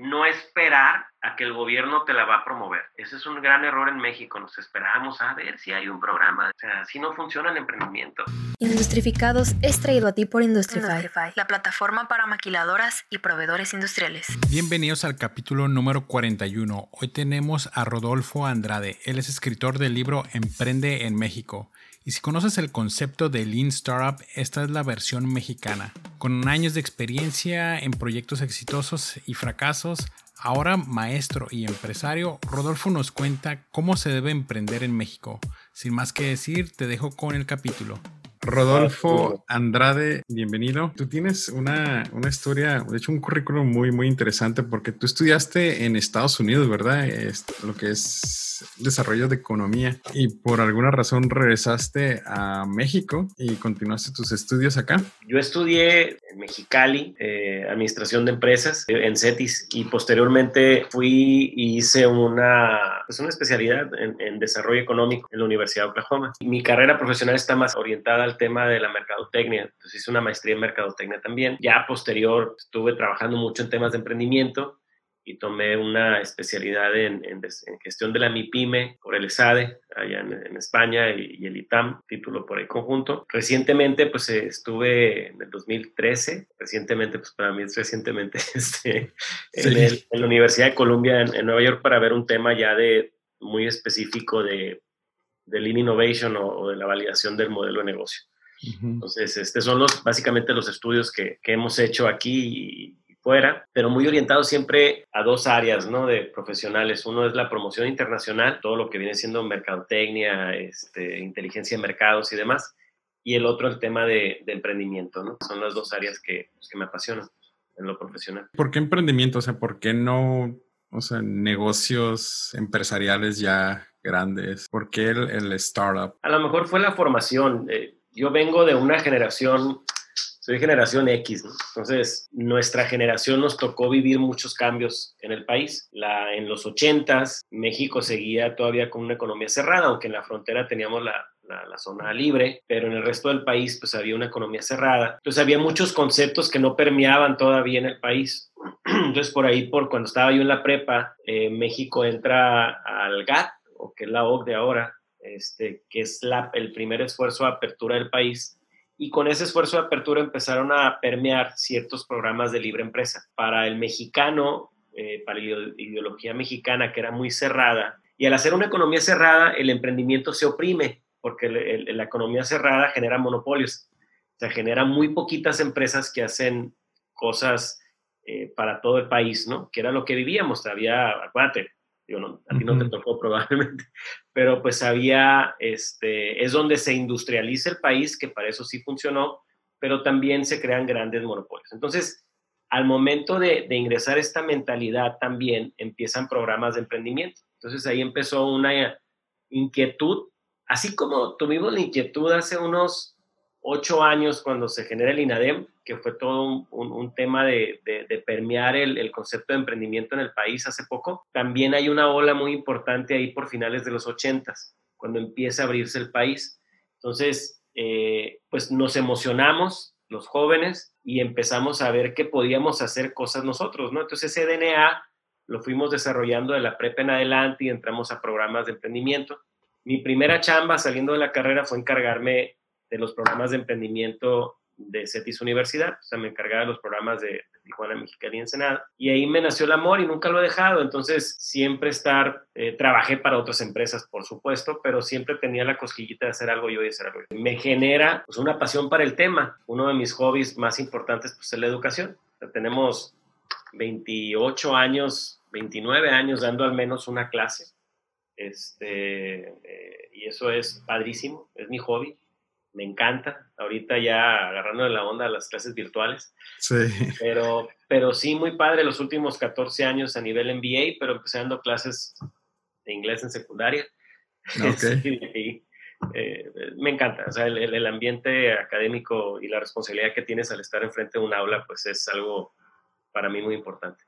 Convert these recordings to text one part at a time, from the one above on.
no esperar a que el gobierno te la va a promover. Ese es un gran error en México. Nos esperamos a ver si hay un programa. O sea, si no funciona el emprendimiento. Industrificados es traído a ti por Industrify, la plataforma para maquiladoras y proveedores industriales. Bienvenidos al capítulo número 41. Hoy tenemos a Rodolfo Andrade. Él es escritor del libro Emprende en México. Y si conoces el concepto de Lean Startup, esta es la versión mexicana. Con años de experiencia en proyectos exitosos y fracasos, ahora maestro y empresario, Rodolfo nos cuenta cómo se debe emprender en México. Sin más que decir, te dejo con el capítulo. Rodolfo Andrade, bienvenido. Tú tienes una, una, historia, de hecho un currículum muy, muy interesante porque tú estudiaste en Estados Unidos, ¿verdad? lo que es desarrollo de economía y por alguna razón regresaste a México y continuaste tus estudios acá. Yo estudié en Mexicali, eh, administración de empresas, eh, en CETIS y posteriormente fui y hice una, pues una especialidad en, en desarrollo económico en la Universidad de Oklahoma. Mi carrera profesional está más orientada tema de la mercadotecnia. Entonces hice una maestría en mercadotecnia también. Ya posterior estuve trabajando mucho en temas de emprendimiento y tomé una especialidad en, en, gestión de la MIPYME por el ESADE, allá en, España, y, el ITAM, título por ahí conjunto. Recientemente, pues eh, estuve en el 2013, recientemente, pues para mí es recientemente, este, en, la Universidad de Columbia en, Nueva York para ver un tema ya de muy específico de de Lean Innovation o, de la validación del modelo de negocio. Entonces, estos son los, básicamente los estudios que, que hemos hecho aquí y, fuera, pero muy orientados siempre a dos áreas ¿no? de profesionales. Uno es la promoción internacional, todo lo que viene siendo mercadotecnia, este, inteligencia de mercados y demás, y el otro el tema de, de emprendimiento. ¿no? Son las dos áreas que, pues, que me apasionan en lo profesional. ¿Por qué emprendimiento? O sea, ¿por qué no, o sea, negocios empresariales ya grandes? ¿Por qué el, startup? A lo mejor fue la formación. Eh, yo vengo de una generación, soy generación X, entonces nuestra generación nos tocó vivir muchos cambios en el país. La, en los 80s, México seguía todavía con una economía cerrada, aunque en la frontera teníamos la, la, zona libre, pero en el resto del país pues había una economía cerrada. Entonces había muchos conceptos que no permeaban todavía en el país. Entonces por ahí, por cuando estaba yo en la prepa, eh, México entra al GATT, o que es la OCDE ahora, este, que es la, el primer esfuerzo de apertura del país. Y con ese esfuerzo de apertura empezaron a permear ciertos programas de libre empresa. Para el mexicano, eh, para la ideología mexicana, que era muy cerrada, y al hacer una economía cerrada, el emprendimiento se oprime, porque la economía cerrada genera monopolios. O sea, genera muy poquitas empresas que hacen cosas eh, para todo el país, ¿no? Que era lo que vivíamos. Había, acuérdate, a ti no te tocó probablemente, pero pues había, este, es donde se industrializa el país, que para eso sí funcionó, pero también se crean grandes monopolios. Entonces, al momento de, de ingresar esta mentalidad también empiezan programas de emprendimiento. Entonces ahí empezó una inquietud, así como tuvimos la inquietud hace unos ocho años cuando se genera el INADEM, que fue todo un, tema de, permear el, concepto de emprendimiento en el país hace poco, también hay una ola muy importante ahí por finales de los ochentas, cuando empieza a abrirse el país. Entonces, eh, pues nos emocionamos los jóvenes y empezamos a ver que podíamos hacer cosas nosotros, ¿no? Entonces ese DNA lo fuimos desarrollando de la prepa en adelante y entramos a programas de emprendimiento. Mi primera chamba saliendo de la carrera fue encargarme de los programas de emprendimiento de CETIS Universidad, o sea, me encargaba de los programas de, Tijuana, Mexicali y Ensenada, y ahí me nació el amor y nunca lo he dejado, entonces siempre estar, eh, trabajé para otras empresas, por supuesto, pero siempre tenía la cosquillita de hacer algo yo y hacer algo yo. Me genera pues una pasión para el tema, uno de mis hobbies más importantes pues es la educación, tenemos 28 años, 29 años dando al menos una clase, este, eh, y eso es padrísimo, es mi hobby me encanta. Ahorita ya agarrando la onda a las clases virtuales. Sí. Pero, pero sí, muy padre los últimos 14 años a nivel MBA, pero empecé dando clases de inglés en secundaria. Okay. Eh, me encanta, o sea, el, el, ambiente académico y la responsabilidad que tienes al estar enfrente de un aula, pues es algo para mí muy importante.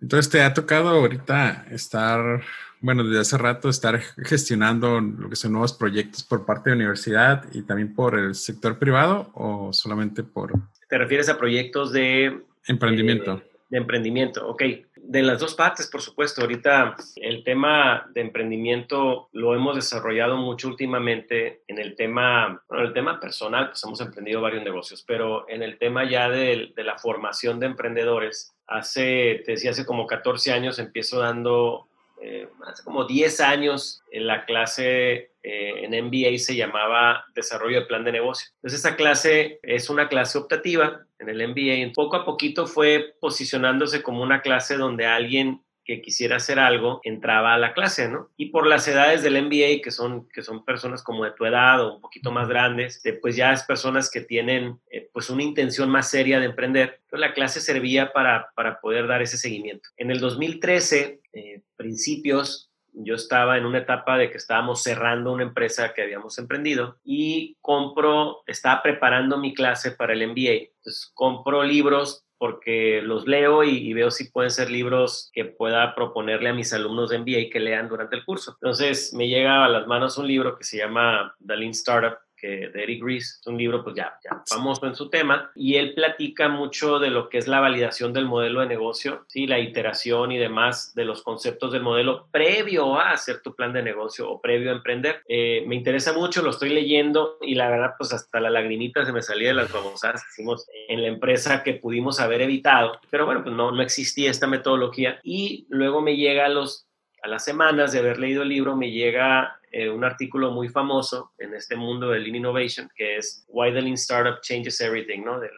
Entonces, ¿te ha tocado ahorita estar, bueno, desde hace rato, estar gestionando lo que son nuevos proyectos por parte de la universidad y también por el sector privado o solamente por... ¿Te refieres a proyectos de... Emprendimiento. Eh, de emprendimiento, ok. De las dos partes, por supuesto. Ahorita el tema de emprendimiento lo hemos desarrollado mucho últimamente en el tema, bueno, el tema personal, pues hemos emprendido varios negocios, pero en el tema ya de, de la formación de emprendedores, hace, te decía, hace como 14 años empiezo dando eh, hace como 10 años en la clase eh, en MBA se llamaba Desarrollo de Plan de Negocio. Entonces esa clase es una clase optativa en el MBA poco a poquito fue posicionándose como una clase donde alguien que quisiera hacer algo entraba a la clase, ¿no? Y por las edades del MBA, que son, que son personas como de tu edad o un poquito más grandes, pues ya es personas que tienen eh, pues una intención más seria de emprender. Entonces la clase servía para, para poder dar ese seguimiento. En el 2013, eh, principios, yo estaba en una etapa de que estábamos cerrando una empresa que habíamos emprendido y compro, estaba preparando mi clase para el MBA. Entonces compro libros porque los leo y, veo si pueden ser libros que pueda proponerle a mis alumnos de MBA que lean durante el curso. Entonces me llega a las manos un libro que se llama The Lean Startup que de Eric Ries, es un libro pues ya, ya famoso en su tema, y él platica mucho de lo que es la validación del modelo de negocio, ¿sí? la iteración y demás de los conceptos del modelo previo a hacer tu plan de negocio o previo a emprender. Eh, me interesa mucho, lo estoy leyendo y la verdad pues hasta la lagrimita se me salía de las famosas que hicimos en la empresa que pudimos haber evitado, pero bueno, pues no, no existía esta metodología y luego me llega a los a las semanas de haber leído el libro me llega eh, un artículo muy famoso en este mundo de Lean Innovation, que es Why the Lean Startup Changes Everything, ¿no? De,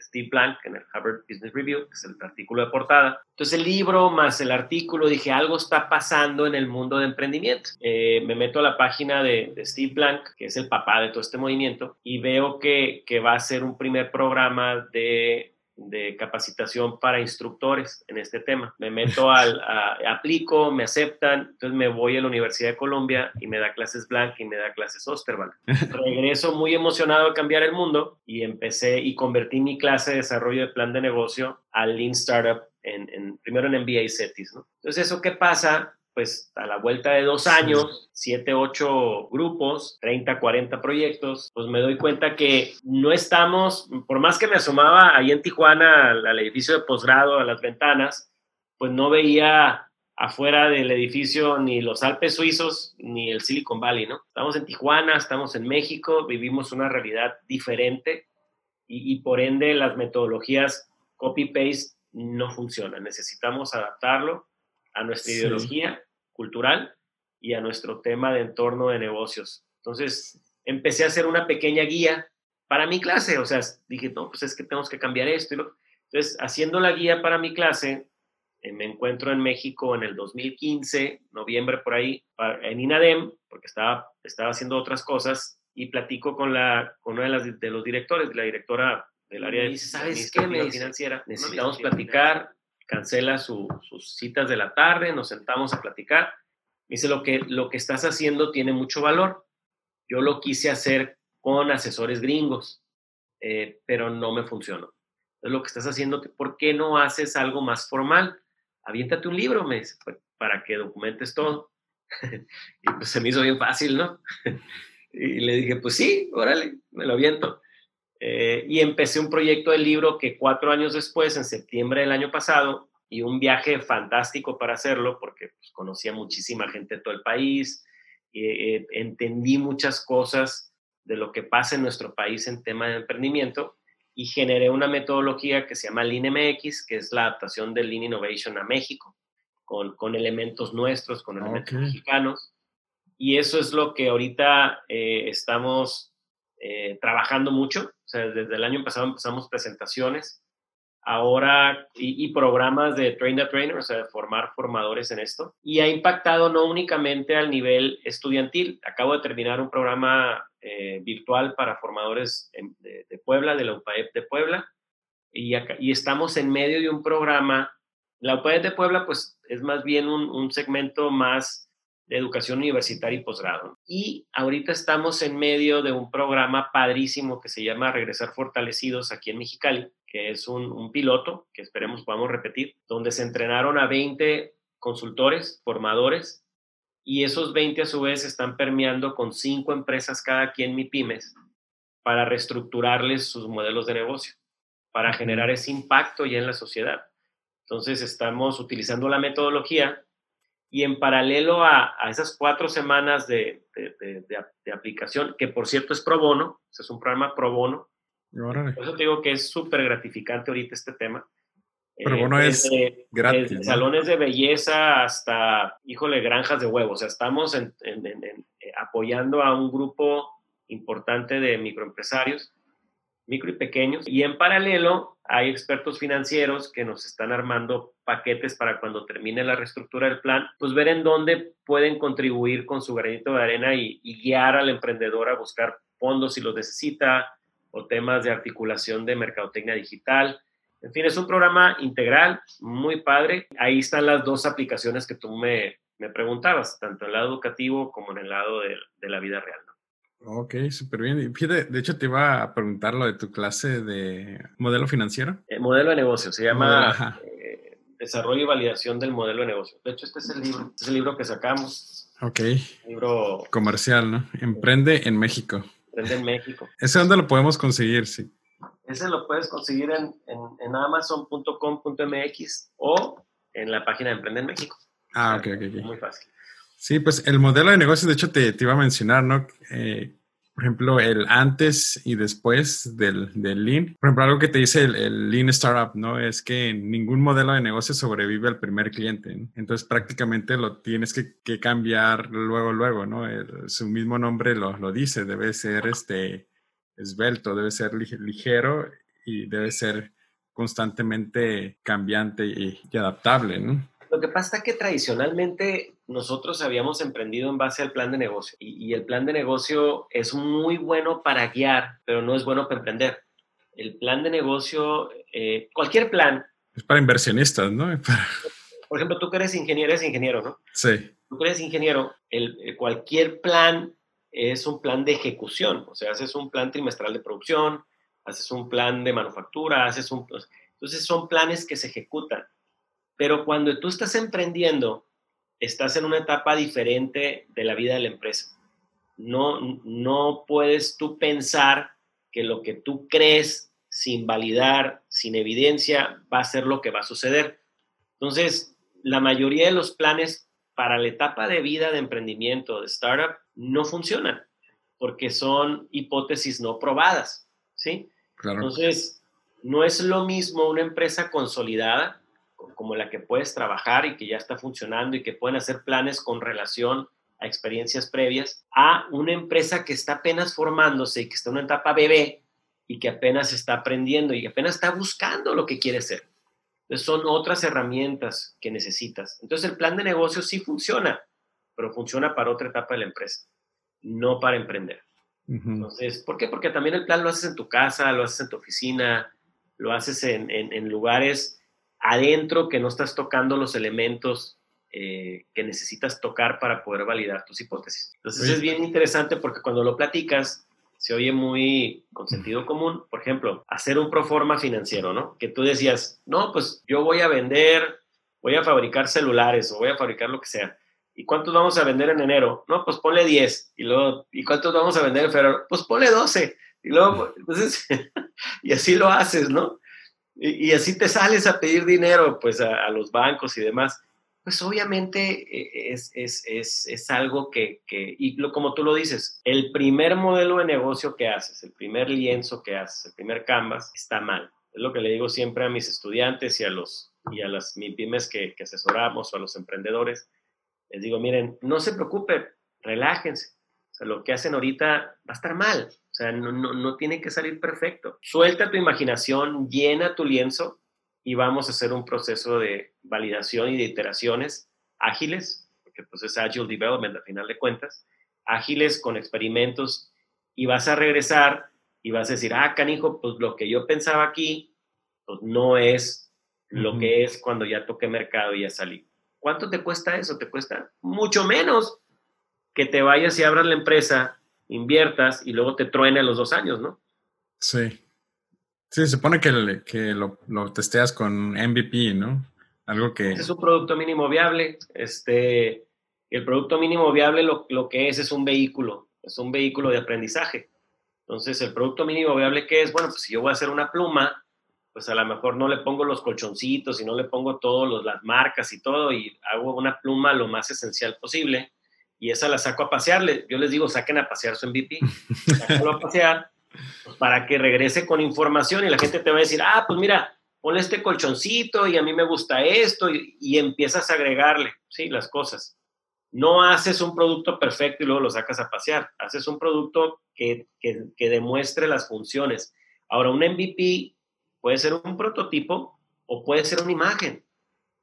Steve Blank en el Harvard Business Review, que es el artículo de portada. Entonces el libro más el artículo, dije, algo está pasando en el mundo de emprendimiento. Eh, me meto a la página de, de, Steve Blank, que es el papá de todo este movimiento, y veo que, que va a ser un primer programa de de capacitación para instructores en este tema. Me meto al, aplico, me aceptan, entonces me voy a la Universidad de Colombia y me da clases Blank y me da clases Osterwald. Regreso muy emocionado a cambiar el mundo y empecé y convertí mi clase de desarrollo de plan de negocio al Lean Startup en, primero en MBA CETIS, ¿no? Entonces, ¿eso qué pasa? Pues a la vuelta de dos años, siete, ocho grupos, 30, 40 proyectos, pues me doy cuenta que no estamos, por más que me asomaba ahí en Tijuana al, edificio de posgrado, a las ventanas, pues no veía afuera del edificio ni los Alpes suizos ni el Silicon Valley, ¿no? Estamos en Tijuana, estamos en México, vivimos una realidad diferente y, por ende las metodologías copy-paste no funcionan. Necesitamos adaptarlo a nuestra ideología cultural y a nuestro tema de entorno de negocios. Entonces, empecé a hacer una pequeña guía para mi clase, o sea, dije, no, pues es que tenemos que cambiar esto. Y lo... Entonces, haciendo la guía para mi clase, eh, me encuentro en México en el 2015, noviembre por ahí, en INADEM, porque estaba, estaba haciendo otras cosas, y platico con, la, con una de, las, de los directores, la directora del área de ¿sabes qué? financiera. Necesitamos platicar, cancela sus citas de la tarde, nos sentamos a platicar. dice, lo que, lo que estás haciendo tiene mucho valor. Yo lo quise hacer con asesores gringos, eh, pero no me funcionó. Entonces, lo que estás haciendo, ¿por qué no haces algo más formal? Aviéntate un libro, me dice, pues, para que documentes todo. y pues se me hizo bien fácil, ¿no? y le dije, pues sí, órale, me lo aviento. Eh, y empecé un proyecto del libro que cuatro años después, en septiembre del año pasado, y un viaje fantástico para hacerlo, porque pues, conocí a muchísima gente de todo el país, y, eh, entendí muchas cosas de lo que pasa en nuestro país en tema de emprendimiento, y generé una metodología que se llama Lean MX, que es la adaptación del Lean Innovation a México, con, con elementos nuestros, con elementos mexicanos. Y eso es lo que ahorita eh, estamos trabajando mucho sea, desde el año pasado empezamos presentaciones, ahora y, programas de train the trainer, o sea, de formar formadores en esto. Y ha impactado no únicamente al nivel estudiantil. Acabo de terminar un programa eh, virtual para formadores de, Puebla, de la UPAEP de Puebla, y, estamos en medio de un programa. La UPAEP de Puebla, pues, es más bien un, un segmento más de educación universitaria y posgrado. Y ahorita estamos en medio de un programa padrísimo que se llama Regresar Fortalecidos aquí en Mexicali, que es un, piloto que esperemos podamos repetir, donde se entrenaron a 20 consultores, formadores, y esos 20 a su vez están permeando con cinco empresas cada quien MIPIMES para reestructurarles sus modelos de negocio, para generar ese impacto ya en la sociedad. Entonces estamos utilizando la metodología y en paralelo a, esas cuatro semanas de, de, aplicación, que por cierto es pro bono, es un programa pro bono, por eso te digo que es súper gratificante ahorita este tema. Pero bueno, eh, es gratis. Desde salones de belleza hasta, híjole, granjas de huevos. O sea, estamos en, eh, apoyando a un grupo importante de microempresarios, micro y pequeños. Y en paralelo hay expertos financieros que nos están armando paquetes para cuando termine la reestructura del plan, pues ver en dónde pueden contribuir con su granito de arena y, y guiar al emprendedor a buscar fondos si los necesita o temas de articulación de mercadotecnia digital. En fin, es un programa integral, muy padre. Ahí están las dos aplicaciones que tú me, me preguntabas, tanto en el lado educativo como en el lado de, de la vida real. Ok, súper bien. Fíjate, de hecho te iba a preguntar lo de tu clase de modelo financiero. El modelo de negocio, se llama eh, Desarrollo y Validación del Modelo de Negocio. De hecho, este es el libro, este es el libro que sacamos. Ok. Libro comercial, ¿no? Emprende en México. Emprende en México. ¿Ese dónde lo podemos conseguir? Sí. Ese lo puedes conseguir en, en, amazon.com.mx o en la página de Emprende en México. Ah, ok, ok, Muy fácil. Sí, pues el modelo de negocio, de hecho, te, te iba a mencionar, ¿no? Eh, por ejemplo, el antes y después del, del, Lean. Por ejemplo, algo que te dice el, Lean Startup, ¿no? Es que ningún modelo de negocio sobrevive al primer cliente. Entonces, prácticamente lo tienes que, cambiar luego, luego, ¿no? su mismo nombre lo, lo, dice, debe ser este esbelto, debe ser ligero y debe ser constantemente cambiante y, y adaptable, ¿no? Lo que pasa es que tradicionalmente nosotros habíamos emprendido en base al plan de negocio y, el plan de negocio es muy bueno para guiar, pero no es bueno para emprender. El plan de negocio, eh, cualquier plan. Es para inversionistas, ¿no? Por ejemplo, tú que eres ingeniero, eres ingeniero, ¿no? Sí. Tú que eres ingeniero, el, eh, cualquier plan es un plan de ejecución, o sea, haces un plan trimestral de producción, haces un plan de manufactura, haces un... Entonces son planes que se ejecutan. Pero cuando tú estás emprendiendo, estás en una etapa diferente de la vida de la empresa. No, no puedes tú pensar que lo que tú crees sin validar, sin evidencia, va a ser lo que va a suceder. Entonces, la mayoría de los planes para la etapa de vida de emprendimiento, de startup, no funcionan porque son hipótesis no probadas, ¿sí? Entonces, no es lo mismo una empresa consolidada como la que puedes trabajar y que ya está funcionando y que pueden hacer planes con relación a experiencias previas, a una empresa que está apenas formándose y que está en una etapa bebé y que apenas está aprendiendo y apenas está buscando lo que quiere ser. Entonces son otras herramientas que necesitas. Entonces el plan de negocio sí funciona, pero funciona para otra etapa de la empresa, no para emprender. Entonces, ¿por qué? Porque también el plan lo haces en tu casa, lo haces en tu oficina, lo haces en, en lugares adentro que no estás tocando los elementos eh, que necesitas tocar para poder validar tus hipótesis. Entonces es bien interesante porque cuando lo platicas se oye muy con sentido común. Por ejemplo, hacer un proforma financiero, ¿no? Que tú decías, no, pues yo voy a vender, voy a fabricar celulares o voy a fabricar lo que sea. ¿Y cuántos vamos a vender en enero? No, pues ponle 10. Y luego, ¿y cuántos vamos a vender en febrero? Pues ponle 12. Y luego, entonces, y así lo haces, ¿no? Y, así te sales a pedir dinero pues a, los bancos y demás, pues obviamente eh, es, es, es, es algo que, que y lo, como tú lo dices, el primer modelo de negocio que haces, el primer lienzo que haces, el primer canvas, está mal. Es lo que le digo siempre a mis estudiantes y a, los, y a las pymes que, que asesoramos o a los emprendedores. Les digo, miren, no se preocupen, relájense. O sea, lo que hacen ahorita va a estar mal. O sea, no, no, no tiene que salir perfecto. Suelta tu imaginación, llena tu lienzo y vamos a hacer un proceso de validación y de iteraciones ágiles, porque pues es Agile Development a final de cuentas, ágiles con experimentos y vas a regresar y vas a decir, ah, canijo, pues lo que yo pensaba aquí, pues no es lo que es cuando ya toqué mercado y ya salí. ¿Cuánto te cuesta eso? Te cuesta mucho menos que te vayas y abras la empresa inviertas y luego te truene los dos años, ¿no? Sí. Sí, se supone que, que lo, lo, testeas con MVP, ¿no? Algo que... Es un producto mínimo viable. Este, el producto mínimo viable lo, lo, que es es un vehículo, es un vehículo de aprendizaje. Entonces, el producto mínimo viable, ¿qué es? Bueno, pues si yo voy a hacer una pluma, pues a lo mejor no le pongo los colchoncitos y no le pongo todas las marcas y todo y hago una pluma lo más esencial posible y esa la saco a pasear. Yo les digo, saquen a pasear su MVP, sáquenlo a pasear pues, para que regrese con información y la gente te va a decir, ah, pues mira, ponle este colchoncito y a mí me gusta esto y, empiezas a agregarle, ¿sí? Las cosas. No haces un producto perfecto y luego lo sacas a pasear, haces un producto que, que, que demuestre las funciones. Ahora, un MVP puede ser un prototipo o puede ser una imagen.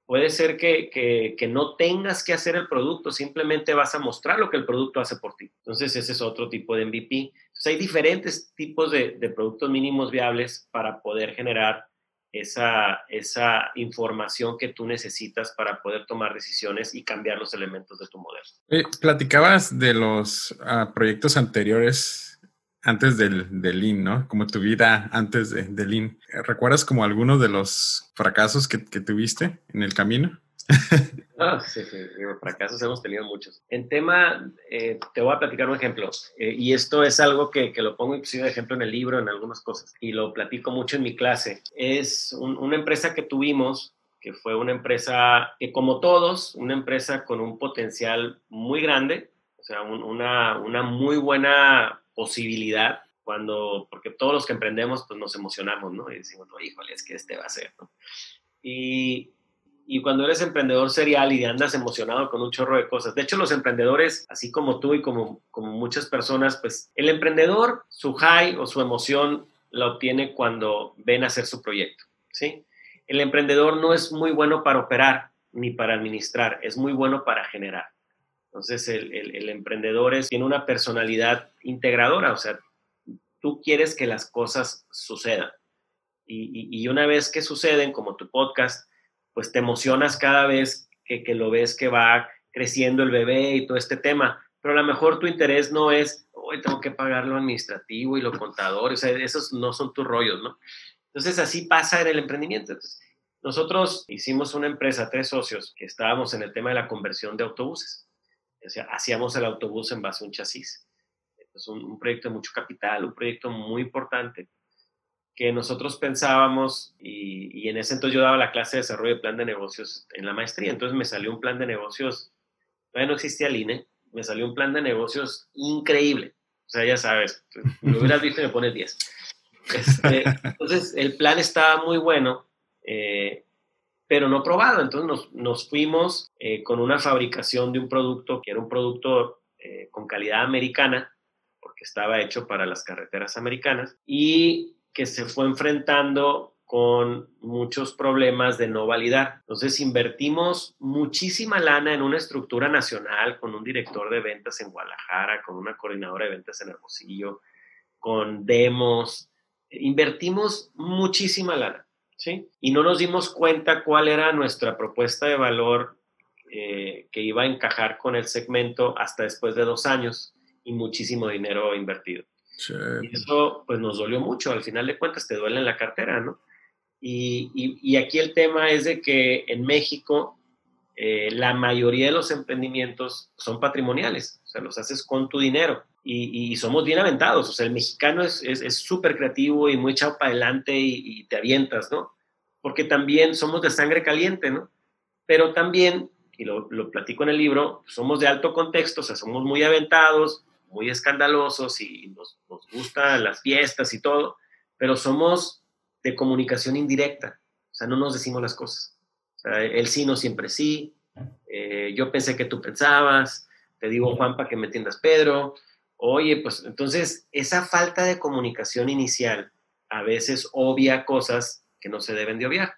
Puede ser que, que, no tengas que hacer el producto, simplemente vas a mostrar lo que el producto hace por ti. Entonces, ese es otro tipo de MVP. Entonces, hay diferentes tipos de, de productos mínimos viables para poder generar esa, esa información que tú necesitas para poder tomar decisiones y cambiar los elementos de tu modelo. platicabas de los ah, proyectos anteriores antes del, del Lean, ¿no? Como tu vida antes de, del Lean. ¿Recuerdas como algunos de los fracasos que, que tuviste en el camino? Ah, sí, sí, fracasos hemos tenido muchos. En tema, eh, te voy a platicar un ejemplo, eh, y esto es algo que, que, lo pongo inclusive de ejemplo en el libro, en algunas cosas, y lo platico mucho en mi clase. Es una empresa que tuvimos, que fue una empresa que como todos, una empresa con un potencial muy grande, o sea, una, una muy buena posibilidad cuando, porque todos los que emprendemos, pues nos emocionamos, ¿no? Y decimos, no, híjole, es que este va a ser. Y, y cuando eres emprendedor serial y andas emocionado con un chorro de cosas. De hecho, los emprendedores, así como tú y como, como muchas personas, pues el emprendedor, su high o su emoción la obtiene cuando ven hacer su proyecto, ¿sí? El emprendedor no es muy bueno para operar ni para administrar, es muy bueno para generar. Entonces, el, emprendedor es, tiene una personalidad integradora, o sea, tú quieres que las cosas sucedan. Y, una vez que suceden, como tu podcast, pues te emocionas cada vez que, lo ves que va creciendo el bebé y todo este tema. Pero a lo mejor tu interés no es, hoy tengo que pagar lo administrativo y lo contador, o sea, esos no son tus rollos, ¿no? Entonces, así pasa en el emprendimiento. nosotros hicimos una empresa, tres socios, que estábamos en el tema de la conversión de autobuses hacíamos el autobús en base a un chasis. Es un, proyecto de mucho capital, un proyecto muy importante que nosotros pensábamos y, en ese entonces yo daba la clase de desarrollo de plan de negocios en la maestría, entonces me salió un plan de negocios, todavía no existía el INE, me salió un plan de negocios increíble. O sea, ya sabes, lo hubieras visto y me pones 10. Este, entonces, el plan estaba muy bueno. Eh, pero no probado. Entonces nos, fuimos eh, con una fabricación de un producto que era un producto eh, con calidad americana, porque estaba hecho para las carreteras americanas, y que se fue enfrentando con muchos problemas de no validar. Entonces invertimos muchísima lana en una estructura nacional, con un director de ventas en Guadalajara, con una coordinadora de ventas en Hermosillo, con demos. Invertimos muchísima lana. ¿Sí? Y no nos dimos cuenta cuál era nuestra propuesta de valor eh, que iba a encajar con el segmento hasta después de dos años y muchísimo dinero invertido. Y eso pues nos dolió mucho, al final de cuentas te duele en la cartera, ¿no? Y, y, aquí el tema es de que en México eh, la mayoría de los emprendimientos son patrimoniales, o sea, los haces con tu dinero y, somos bien aventados. O sea, el mexicano es súper es, creativo y muy echado para adelante y, te avientas, ¿no? Porque también somos de sangre caliente, ¿no? Pero también, y lo, lo platico en el libro, somos de alto contexto, o sea, somos muy aventados, muy escandalosos y nos, nos gustan las fiestas y todo, pero somos de comunicación indirecta, o sea, no nos decimos las cosas. O sea, el sí no siempre sí, eh, yo pensé que tú pensabas, te digo Juan para que me entiendas Pedro, Oye, pues entonces esa falta de comunicación inicial a veces obvia cosas que no se deben de obviar.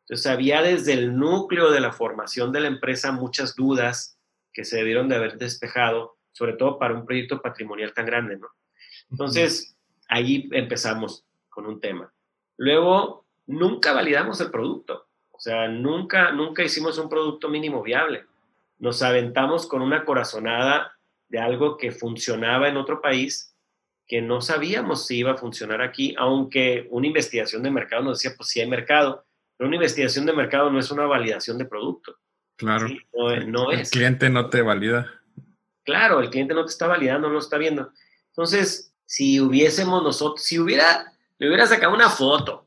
Entonces había desde el núcleo de la formación de la empresa muchas dudas que se debieron de haber despejado, sobre todo para un proyecto patrimonial tan grande, ¿no? Entonces, ahí empezamos con un tema. Luego, nunca validamos el producto. O sea, nunca, nunca hicimos un producto mínimo viable. Nos aventamos con una corazonada de algo que funcionaba en otro país que no sabíamos si iba a funcionar aquí, aunque una investigación de mercado nos decía, pues sí hay mercado, pero una investigación de mercado no es una validación de producto. Claro. No, el, cliente no te valida. Claro, el cliente no te está validando, no lo está viendo. Entonces, si hubiésemos nosotros, si hubiera, le hubiera sacado una foto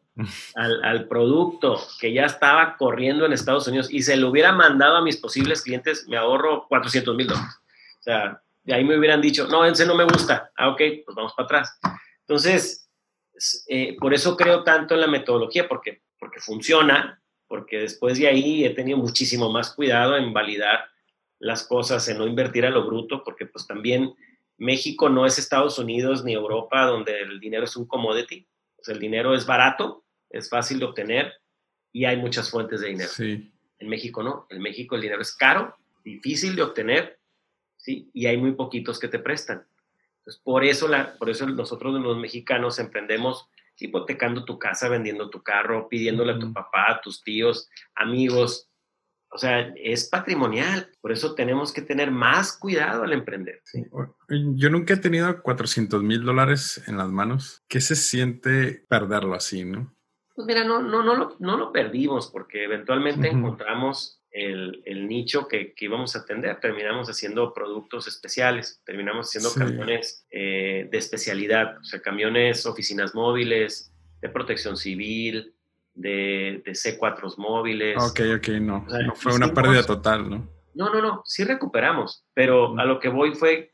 al, producto que ya estaba corriendo en Estados Unidos y se lo hubiera mandado a mis posibles clientes, me ahorro 400 mil dólares. O sea, de ahí me hubieran dicho, no, ese no me gusta. Ah, ok, pues vamos para atrás. Entonces, eh, por eso creo tanto en la metodología, porque, porque funciona, porque después de ahí he tenido muchísimo más cuidado en validar las cosas, en no invertir a lo bruto, porque pues también México no es Estados Unidos ni Europa donde el dinero es un commodity, el dinero es barato, es fácil de obtener y hay muchas fuentes de dinero. Sí. En México no, en México el dinero es caro, difícil de obtener, ¿sí? Y hay muy poquitos que te prestan. Entonces, por eso, la, por eso nosotros los mexicanos emprendemos hipotecando tu casa, vendiendo tu carro, pidiéndole a tu papá, a tus tíos, amigos, o sea, es patrimonial. Por eso tenemos que tener más cuidado al emprender. Yo nunca he tenido 400 mil dólares en las manos. ¿Qué se siente perderlo así, no? Pues mira, no, no, no, lo, no lo perdimos porque eventualmente encontramos el, el nicho que, que, íbamos a atender. Terminamos haciendo productos especiales, terminamos haciendo camiones eh, de especialidad, o sea, camiones, oficinas móviles, de protección civil, de, C4 móviles. Ok, ok, no. no fue una pérdida total, ¿no? No, no, no. Sí recuperamos, pero a lo que voy fue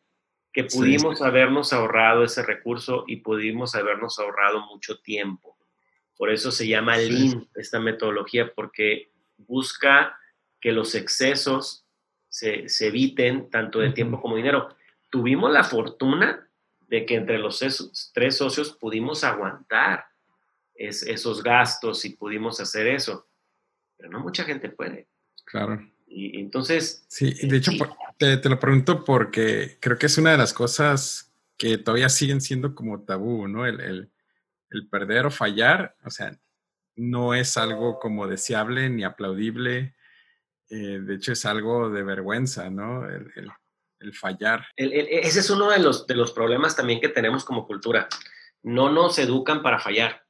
que pudimos habernos ahorrado ese recurso y pudimos habernos ahorrado mucho tiempo. Por eso se llama Lean esta metodología, porque busca que los excesos se, eviten tanto de tiempo como dinero. Tuvimos la fortuna de que entre los tres socios pudimos aguantar esos gastos y pudimos hacer eso. Pero no mucha gente puede. Claro. Y, entonces... Sí, de hecho, Te, te, lo pregunto porque creo que es una de las cosas que todavía siguen siendo como tabú, ¿no? El, el, perder o fallar, o sea, no es algo como deseable ni aplaudible. Eh, de hecho, es algo de vergüenza, ¿no? El, el fallar. ese es uno de los, de los problemas también que tenemos como cultura. No nos educan para fallar.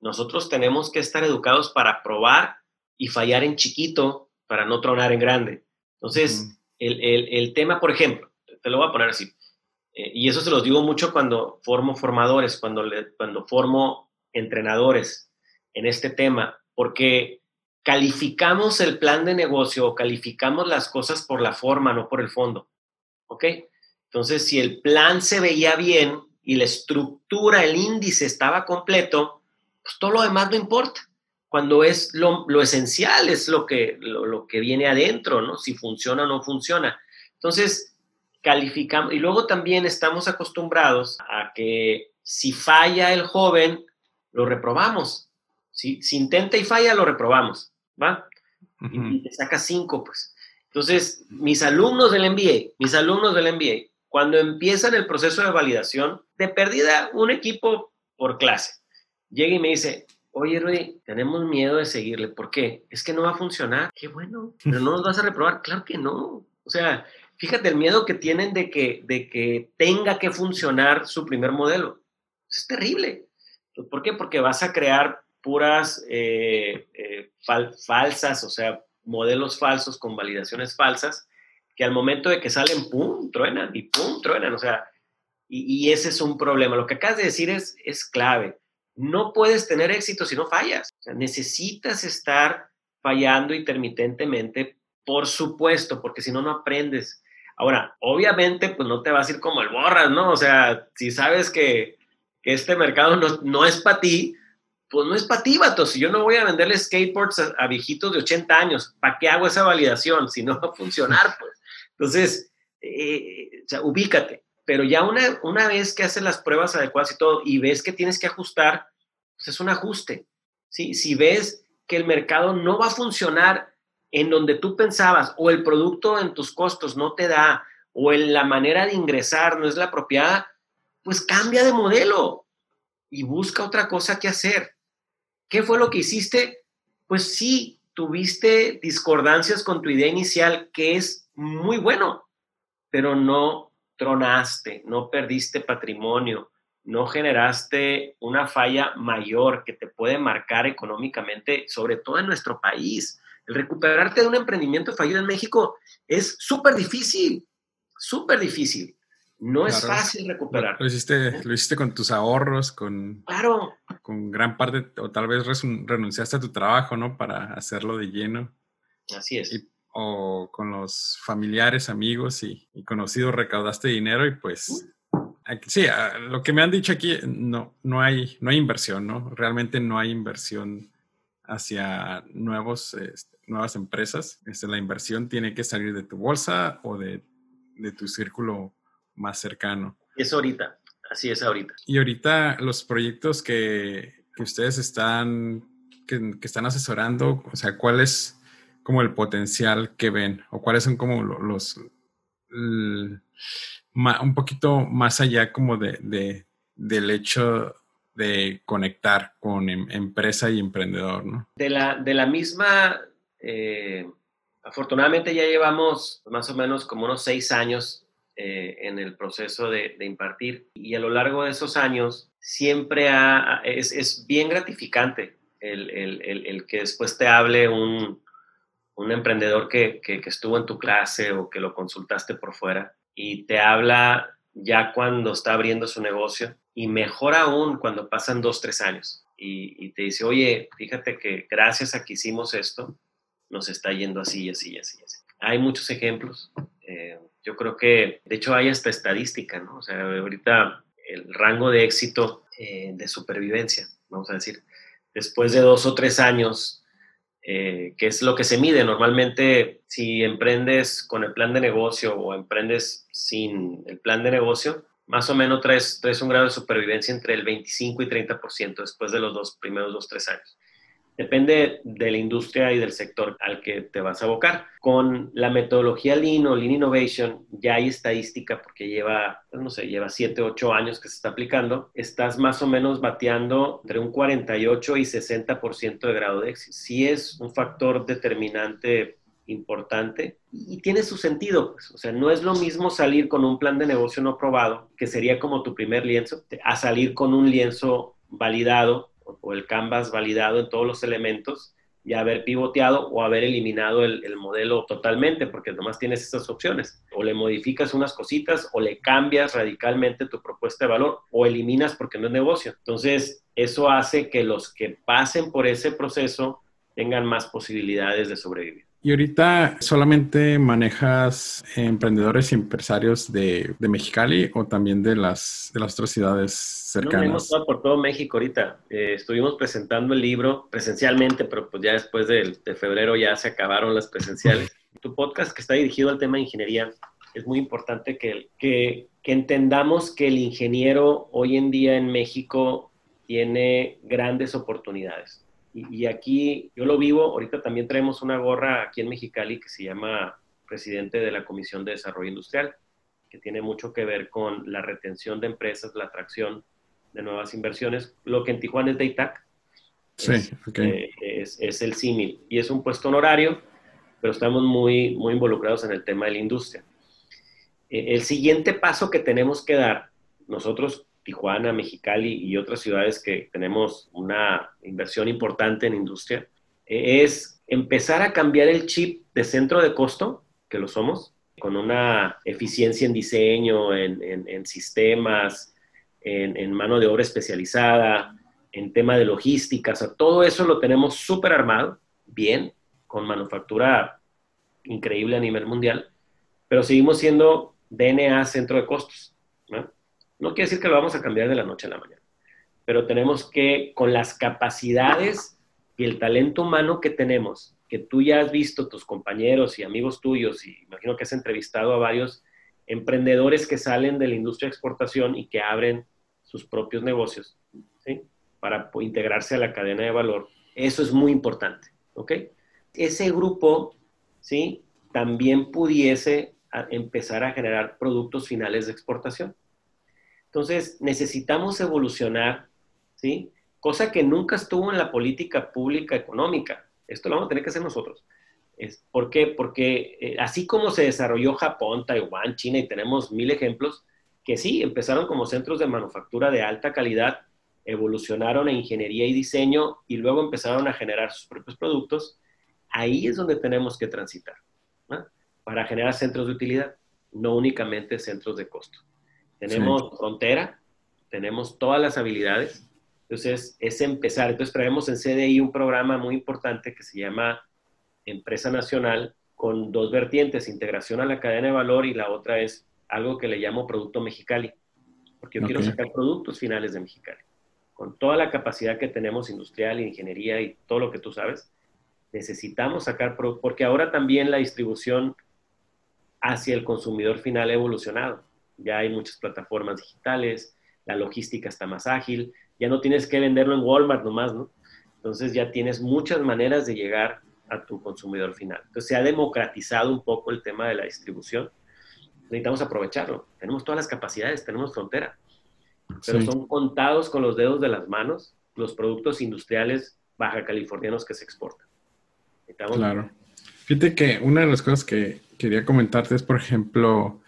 Nosotros tenemos que estar educados para probar y fallar en chiquito para no tronar en grande. Entonces, el, tema, por ejemplo, te lo voy a poner así, eh, y eso se los digo mucho cuando formo formadores, cuando, cuando formo entrenadores en este tema, porque calificamos el plan de negocio o calificamos las cosas por la forma, no por el fondo. ¿Ok? Entonces, si el plan se veía bien y la estructura, el índice estaba completo, pues todo lo demás no importa. Cuando es lo, esencial, es lo que, lo, que viene adentro, ¿no? Si funciona o no funciona. Entonces, calificamos, y luego también estamos acostumbrados a que si falla el joven, lo reprobamos. Si, si intenta y falla, lo reprobamos, ¿va? Y te saca cinco, pues. Entonces, mis alumnos del MBA, mis alumnos del MBA, cuando empiezan el proceso de validación, de pérdida un equipo por clase llega y me dice, oye Rudy, tenemos miedo de seguirle. ¿Por qué? Es que no va a funcionar. Qué bueno, pero no nos vas a reprobar. Claro que no. O sea, fíjate el miedo que tienen de que, de que tenga que funcionar su primer modelo. Es terrible. ¿Por qué? Porque vas a crear puras eh, eh, falsas, o sea, modelos falsos con validaciones falsas, que al momento de que salen, ¡pum!, truenan y ¡pum!, truenan. O sea, y, y ese es un problema. Lo que acabas de decir es, es clave no puedes tener éxito si no fallas. necesitas estar fallando intermitentemente, por supuesto, porque si no, no aprendes. Ahora, obviamente, pues no te vas a ir como el borras, ¿no? O sea, si sabes que, este mercado no, es para ti, pues no es para ti, vato. Si yo no voy a venderle skateboards a, viejitos de 80 años, ¿para qué hago esa validación si no va a funcionar? Pues. Entonces, eh, o sea, ubícate pero ya una, una vez que haces las pruebas adecuadas y todo y ves que tienes que ajustar, pues es un ajuste. ¿sí? Si ves que el mercado no va a funcionar en donde tú pensabas o el producto en tus costos no te da o en la manera de ingresar no es la apropiada, pues cambia de modelo y busca otra cosa que hacer. ¿Qué fue lo que hiciste? Pues sí, tuviste discordancias con tu idea inicial, que es muy bueno, pero no tronaste, no perdiste patrimonio, no generaste una falla mayor que te puede marcar económicamente, sobre todo en nuestro país. El recuperarte de un emprendimiento fallido en México es súper difícil, súper difícil. no es fácil recuperar. Lo, hiciste, lo hiciste con tus ahorros, con, claro. con gran parte, o tal vez renunciaste a tu trabajo, ¿no? Para hacerlo de lleno. Así es. o con los familiares, amigos y, conocidos recaudaste dinero y pues... sí, lo que me han dicho aquí, no, no, hay, no hay inversión, ¿no? Realmente no hay inversión hacia nuevos, este, nuevas empresas. Este, la inversión tiene que salir de tu bolsa o de, de tu círculo más cercano. Es ahorita, así es ahorita. Y ahorita los proyectos que, que ustedes están, que, que, están asesorando, o sea, ¿cuál es como el potencial que ven? ¿O cuáles son como los, un poquito más allá como de, de, del hecho de conectar con em, empresa y emprendedor, ¿no? De la, de la misma, eh, afortunadamente ya llevamos más o menos como unos seis años eh, en el proceso de, impartir y a lo largo de esos años siempre es, es, bien gratificante el, el, el, que después te hable un, un emprendedor que, que, que estuvo en tu clase o que lo consultaste por fuera y te habla ya cuando está abriendo su negocio y mejor aún cuando pasan dos, tres años y, te dice, oye, fíjate que gracias a que hicimos esto, nos está yendo así, así, así, así. Hay muchos ejemplos. Eh, yo creo que, de hecho, hay hasta estadística, ¿no? O sea, ahorita el rango de éxito eh, de supervivencia, vamos a decir, después de dos o tres años, eh, que es lo que se mide normalmente si emprendes con el plan de negocio o emprendes sin el plan de negocio, más o menos traes, un grado de supervivencia entre el 25 y 30% después de los dos primeros dos, tres años. Depende de la industria y del sector al que te vas a abocar. Con la metodología Lean o Lean Innovation ya hay estadística porque lleva, no sé, lleva 7, 8 años que se está aplicando. Estás más o menos bateando entre un 48 y 60% de grado de éxito. Sí es un factor determinante importante y tiene su sentido. Pues. O sea, no es lo mismo salir con un plan de negocio no probado, que sería como tu primer lienzo, a salir con un lienzo validado o el canvas validado en todos los elementos y haber pivoteado o haber eliminado el, el, modelo totalmente, porque nomás tienes estas opciones. O le modificas unas cositas o le cambias radicalmente tu propuesta de valor o eliminas porque no es negocio. Entonces, eso hace que los que pasen por ese proceso tengan más posibilidades de sobrevivir. Y ahorita solamente manejas emprendedores y empresarios de, de, Mexicali o también de las, de las otras ciudades cercanas. No, hemos estado por todo México ahorita. Eh, estuvimos presentando el libro presencialmente, pero pues ya después de, de febrero ya se acabaron las presenciales. tu podcast que está dirigido al tema de ingeniería, es muy importante que, que, que entendamos que el ingeniero hoy en día en México tiene grandes oportunidades y, aquí yo lo vivo, ahorita también traemos una gorra aquí en Mexicali que se llama presidente de la Comisión de Desarrollo Industrial, que tiene mucho que ver con la retención de empresas, la atracción de nuevas inversiones, lo que en Tijuana es DAITAC. Sí, es, eh, es, el símil y es un puesto honorario, pero estamos muy, muy involucrados en el tema de la industria. Eh, el siguiente paso que tenemos que dar, nosotros Tijuana, Mexicali y otras ciudades que tenemos una inversión importante en industria, eh, es empezar a cambiar el chip de centro de costo, que lo somos, con una eficiencia en diseño, en, sistemas, en, mano de obra especializada, en tema de logística, o todo eso lo tenemos súper armado, bien, con manufactura increíble a nivel mundial, pero seguimos siendo DNA centro de costos. ¿no? No quiere decir que lo vamos a cambiar de la noche a la mañana, pero tenemos que, con las capacidades y el talento humano que tenemos, que tú ya has visto, tus compañeros y amigos tuyos, y imagino que has entrevistado a varios emprendedores que salen de la industria de exportación y que abren sus propios negocios, ¿sí? Para integrarse a la cadena de valor. Eso es muy importante, ¿ok? Ese grupo, ¿sí? También pudiese empezar a generar productos finales de exportación. Entonces, necesitamos evolucionar, ¿sí? Cosa que nunca estuvo en la política pública económica. Esto lo vamos a tener que hacer nosotros. ¿Por qué? Porque eh, así como se desarrolló Japón, Taiwán, China, y tenemos mil ejemplos, que sí, empezaron como centros de manufactura de alta calidad, evolucionaron a ingeniería y diseño y luego empezaron a generar sus propios productos, ahí es donde tenemos que transitar, ¿no? para generar centros de utilidad, no únicamente centros de costo. Tenemos frontera, tenemos todas las habilidades. Entonces, es empezar. Entonces, traemos en CDI un programa muy importante que se llama Empresa Nacional con dos vertientes, integración a la cadena de valor y la otra es algo que le llamo Producto Mexicali, porque yo quiero sacar productos finales de Mexicali. Con toda la capacidad que tenemos industrial, ingeniería y todo lo que tú sabes, necesitamos sacar, porque ahora también la distribución hacia el consumidor final ha evolucionado. Ya hay muchas plataformas digitales, la logística está más ágil, ya no tienes que venderlo en Walmart nomás, ¿no? Entonces ya tienes muchas maneras de llegar a tu consumidor final. Entonces se ha democratizado un poco el tema de la distribución. Necesitamos aprovecharlo. Tenemos todas las capacidades, tenemos frontera, pero son contados con los dedos de las manos los productos industriales baja californianos que se exportan. Claro. Fíjate que una de las cosas que quería comentarte es, por ejemplo,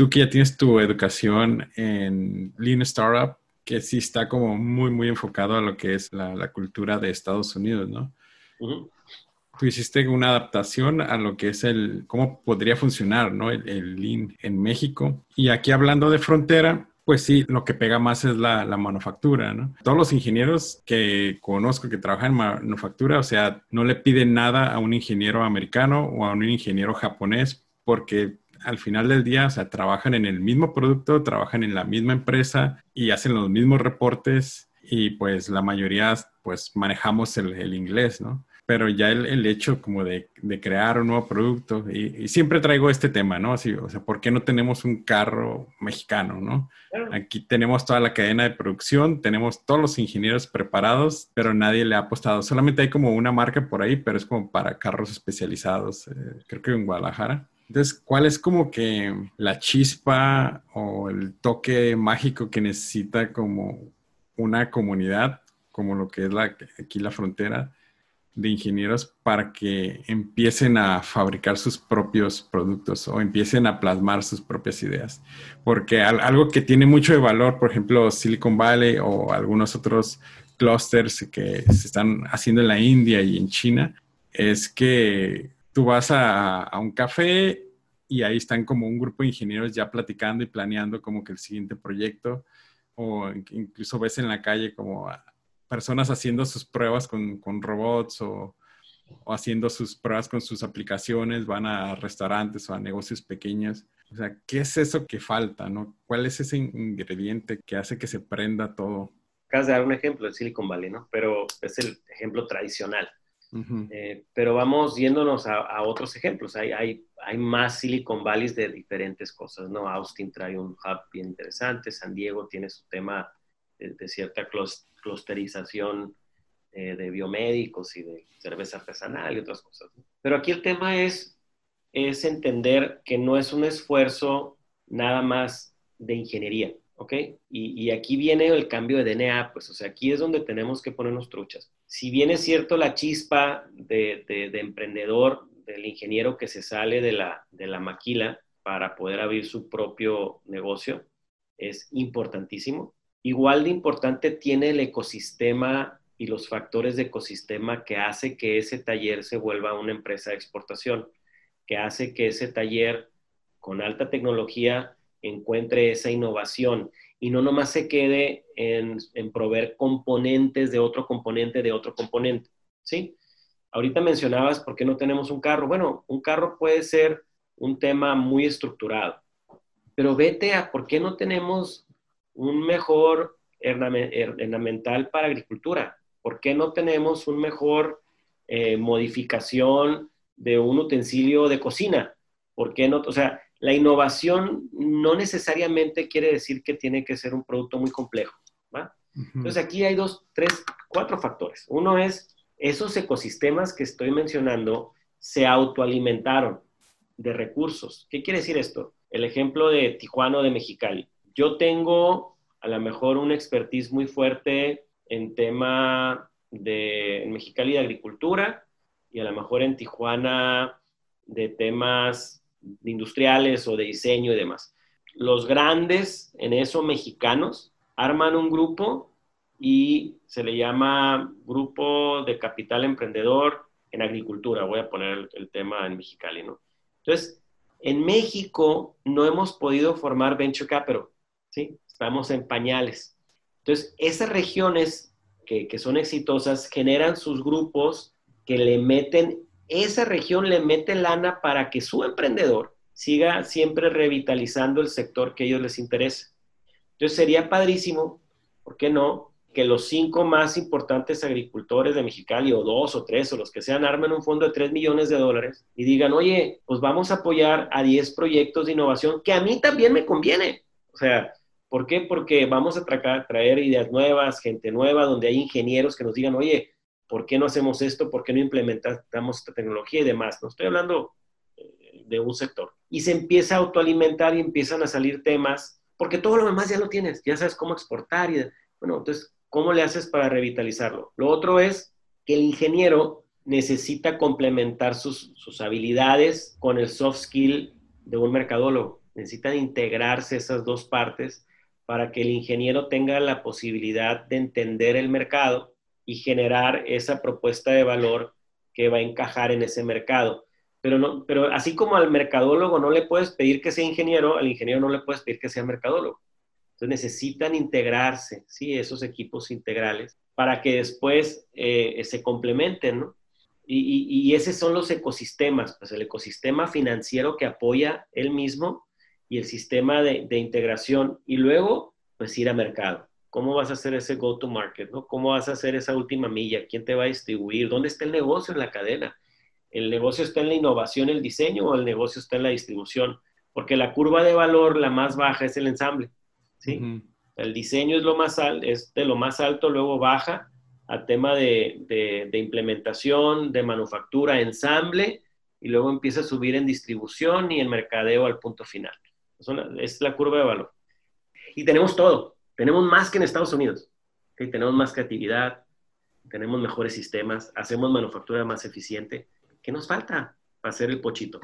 tú que ya tienes tu educación en Lean Startup, que sí está como muy, muy enfocado a lo que es la, cultura de Estados Unidos, ¿no? Tú hiciste una adaptación a lo que es el, cómo podría funcionar, ¿no? El, el Lean en México. Y aquí hablando de frontera, pues sí, lo que pega más es la, manufactura, ¿no? Todos los ingenieros que conozco que trabajan en manufactura, o sea, no le piden nada a un ingeniero americano o a un ingeniero japonés porque al final del día, o sea, trabajan en el mismo producto, trabajan en la misma empresa y hacen los mismos reportes y pues la mayoría pues manejamos el, el inglés, ¿no? pero ya el, hecho como de, crear un nuevo producto, y, siempre traigo este tema, ¿no? Así, o sea, ¿por qué no tenemos un carro mexicano, ¿no? Aquí tenemos toda la cadena de producción, tenemos todos los ingenieros preparados, pero nadie le ha apostado. Solamente hay como una marca por ahí, pero es como para carros especializados, eh, creo que en Guadalajara. Entonces, ¿cuál es como que la chispa o el toque mágico que necesita como una comunidad, como lo que es aquí la frontera? de ingenieros para que empiecen a fabricar sus propios productos o empiecen a plasmar sus propias ideas. Porque algo que tiene mucho de valor, por ejemplo, Silicon Valley o algunos otros clusters que se están haciendo en la India y en China, es que tú vas a, un café y ahí están como un grupo de ingenieros ya platicando y planeando como que el siguiente proyecto o incluso ves en la calle como personas haciendo sus pruebas con, robots o, haciendo sus pruebas con sus aplicaciones, van a restaurantes o a negocios pequeños. O sea, ¿qué es eso que falta, no? ¿Cuál es ese ingrediente que hace que se prenda todo? Acabas de dar un ejemplo de Silicon Valley, ¿no? Pero es el ejemplo tradicional. Eh, pero vamos yéndonos a, otros ejemplos. Hay, hay, hay, más Silicon Valleys de diferentes cosas, ¿no? Austin trae un hub bien interesante, San Diego tiene su tema de, de cierta clusterización eh, de biomédicos y de cerveza artesanal y otras cosas. Pero aquí el tema es, es entender que no es un esfuerzo nada más de ingeniería, ¿ok? Y, y, aquí viene el cambio de DNA, pues, o sea, aquí es donde tenemos que ponernos truchas. Si bien es cierto la chispa de, de, de emprendedor, del ingeniero que se sale de la, de la maquila para poder abrir su propio negocio, es importantísimo. Igual de importante tiene el ecosistema y los factores de ecosistema que hace que ese taller se vuelva una empresa de exportación, que hace que ese taller con alta tecnología encuentre esa innovación y no nomás se quede en, proveer componentes de otro componente de otro componente, ¿sí? Ahorita mencionabas por qué no tenemos un carro. Bueno, un carro puede ser un tema muy estructurado, pero vete a por qué no tenemos un mejor ornamental para agricultura? ¿Por qué no tenemos un mejor eh, modificación de un utensilio de cocina? ¿Por qué no? O sea, la innovación no necesariamente quiere decir que tiene que ser un producto muy complejo. ¿va? Entonces aquí hay dos, tres, cuatro factores. Uno es esos ecosistemas que estoy mencionando se autoalimentaron de recursos. ¿Qué quiere decir esto? El ejemplo de Tijuana o de Mexicali. Yo tengo a lo mejor una expertise muy fuerte en tema de en Mexicali de agricultura y a lo mejor en Tijuana de temas industriales o de diseño y demás. Los grandes en eso mexicanos arman un grupo y se le llama Grupo de Capital Emprendedor en Agricultura. Voy a poner el, tema en Mexicali, ¿no? Entonces, en México no hemos podido formar Venture Capital ¿sí? Estamos en pañales. Entonces, esas regiones que, que son exitosas generan sus grupos que le meten, esa región le mete lana para que su emprendedor siga siempre revitalizando el sector que a ellos les interesa. Entonces, sería padrísimo, ¿por qué no? que los cinco más importantes agricultores de Mexicali, o dos o tres, o los que sean, armen un fondo de tres millones de dólares y digan, oye, pues vamos a apoyar a 10 proyectos de innovación que a mí también me conviene. O sea, ¿por qué? Porque vamos a traer ideas nuevas, gente nueva, donde hay ingenieros que nos digan, oye, ¿por qué no hacemos esto? ¿Por qué no implementamos esta tecnología y demás? No estoy hablando eh, de un sector. Y se empieza a autoalimentar y empiezan a salir temas, porque todo lo demás ya lo tienes, ya sabes cómo exportar. Y, bueno, entonces ¿Cómo le haces para revitalizarlo? Lo otro es que el ingeniero necesita complementar sus, habilidades con el soft skill de un mercadólogo. Necesitan integrarse esas dos partes para que el ingeniero tenga la posibilidad de entender el mercado y generar esa propuesta de valor que va a encajar en ese mercado. Pero, no, pero así como al mercadólogo no le puedes pedir que sea ingeniero, al ingeniero no le puedes pedir que sea mercadólogo. Entonces necesitan integrarse, ¿sí? Esos equipos integrales para que después eh, se complementen, ¿no? Y, y, esos son los ecosistemas, pues el ecosistema financiero que apoya él mismo y el sistema de, de integración y luego pues ir a mercado. ¿Cómo vas a hacer ese go-to-market? ¿no? ¿Cómo vas a hacer esa última milla? ¿Quién te va a distribuir? ¿Dónde está el negocio en la cadena? ¿El negocio está en la innovación, el diseño o el negocio está en la distribución? Porque la curva de valor, la más baja, es el ensamble. ¿sí? El diseño es, lo más es de lo más alto, luego baja a tema de, implementación, de manufactura, ensamble, y luego empieza a subir en distribución y en mercadeo al punto final. Es la curva de valor. Y tenemos todo. Tenemos más que en Estados Unidos. Tenemos más creatividad, tenemos mejores sistemas, hacemos manufactura más eficiente. ¿Qué nos falta para hacer el pochito?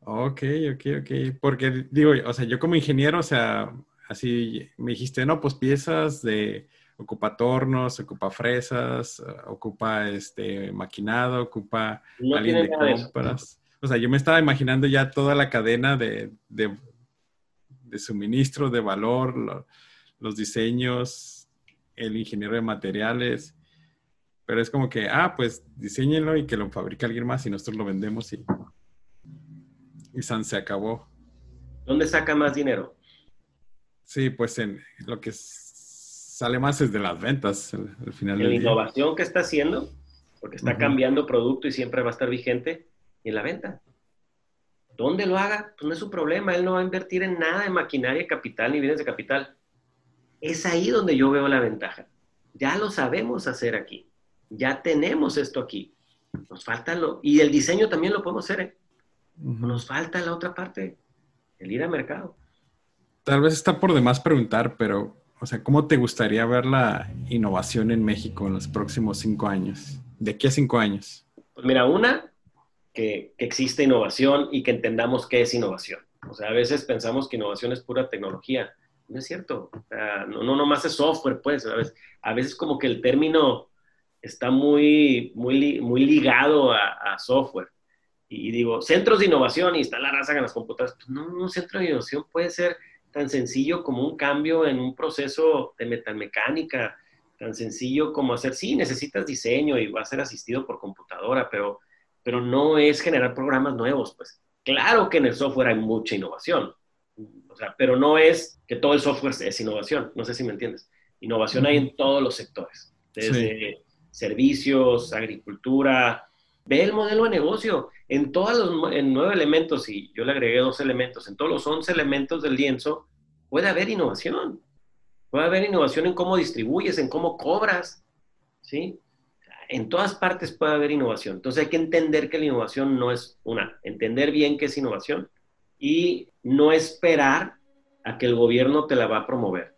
Ok, ok, ok. Porque digo, o sea, yo como ingeniero, o sea, así me dijiste, no, pues piezas de ocupa tornos, ocupa fresas, ocupa este maquinado, ocupa alguien de compras. O sea, yo me estaba imaginando ya toda la cadena de, de, suministro, de valor, los diseños, el ingeniero de materiales. Pero es como que, ah, pues diseñenlo y que lo fabrique alguien más y nosotros lo vendemos y, y San se acabó. ¿Dónde saca más dinero? Sí, pues en lo que sale más es de las ventas al, final. En la innovación que está haciendo, porque está cambiando producto y siempre va a estar vigente, y en la venta. ¿Dónde lo haga? Pues no es su problema, él no va a invertir en nada de maquinaria, capital ni bienes de capital. Es ahí donde yo veo la ventaja. Ya lo sabemos hacer aquí. Ya tenemos esto aquí. Nos falta lo... Y el diseño también lo podemos hacer. ¿eh? Nos falta la otra parte, el ir al mercado tal vez está por demás preguntar, pero, o sea, ¿cómo te gustaría ver la innovación en México en los próximos cinco años? ¿De aquí a cinco años? Pues mira, una, que, existe innovación y que entendamos qué es innovación. O sea, a veces pensamos que innovación es pura tecnología. No es cierto. O sea, no, no nomás es software, pues. A veces, a veces como que el término está muy, muy, muy ligado a, software. Y, digo, centros de innovación la raza en las computadoras. Pues no, un centro de innovación puede ser tan sencillo como un cambio en un proceso de metalmecánica, tan sencillo como hacer, sí, necesitas diseño y va a ser asistido por computadora, pero, pero no es generar programas nuevos, pues. Claro que en el software hay mucha innovación, o sea, pero no es que todo el software es innovación, no sé si me entiendes. Innovación hay en todos los sectores, desde servicios, agricultura, ve el modelo de negocio en todos los en nueve elementos, y yo le agregué dos elementos, en todos los once elementos del lienzo, puede haber innovación. Puede haber innovación en cómo distribuyes, en cómo cobras, ¿sí? En todas partes puede haber innovación. Entonces hay que entender que la innovación no es una, entender bien qué es innovación y no esperar a que el gobierno te la va a promover.